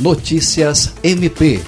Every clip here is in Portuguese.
Notícias MP.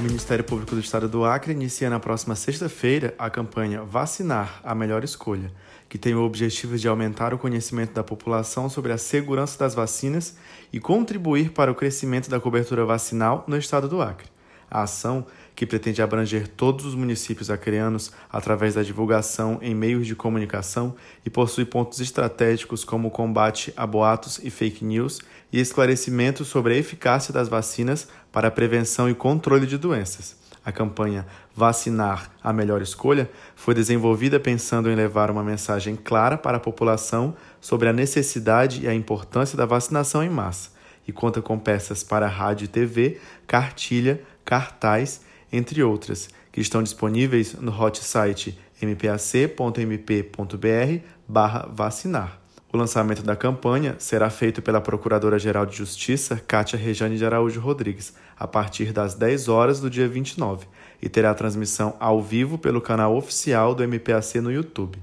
O Ministério Público do Estado do Acre inicia na próxima sexta-feira a campanha Vacinar a Melhor Escolha, que tem o objetivo de aumentar o conhecimento da população sobre a segurança das vacinas e contribuir para o crescimento da cobertura vacinal no estado do Acre. A ação, que pretende abranger todos os municípios acreanos através da divulgação em meios de comunicação e possui pontos estratégicos como o combate a boatos e fake news e esclarecimento sobre a eficácia das vacinas para a prevenção e controle de doenças. A campanha Vacinar a Melhor Escolha foi desenvolvida pensando em levar uma mensagem clara para a população sobre a necessidade e a importância da vacinação em massa e conta com peças para rádio e TV, cartilha, cartaz, entre outras, que estão disponíveis no hot site mpac.mp.br/vacinar. O lançamento da campanha será feito pela Procuradora-Geral de Justiça, Cátia Rejane de Araújo Rodrigues, a partir das 10 horas do dia 29, e terá transmissão ao vivo pelo canal oficial do MPAC no YouTube.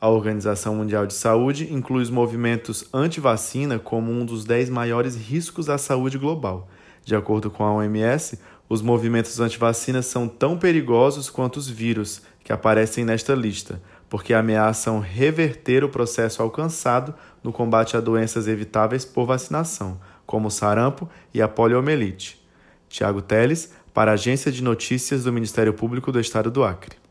A Organização Mundial de Saúde inclui os movimentos anti-vacina como um dos 10 maiores riscos à saúde global. De acordo com a OMS, os movimentos anti-vacina são tão perigosos quanto os vírus que aparecem nesta lista, porque ameaçam reverter o processo alcançado no combate a doenças evitáveis por vacinação, como o sarampo e a poliomielite. Tiago Teles, para a Agência de Notícias do Ministério Público do Estado do Acre.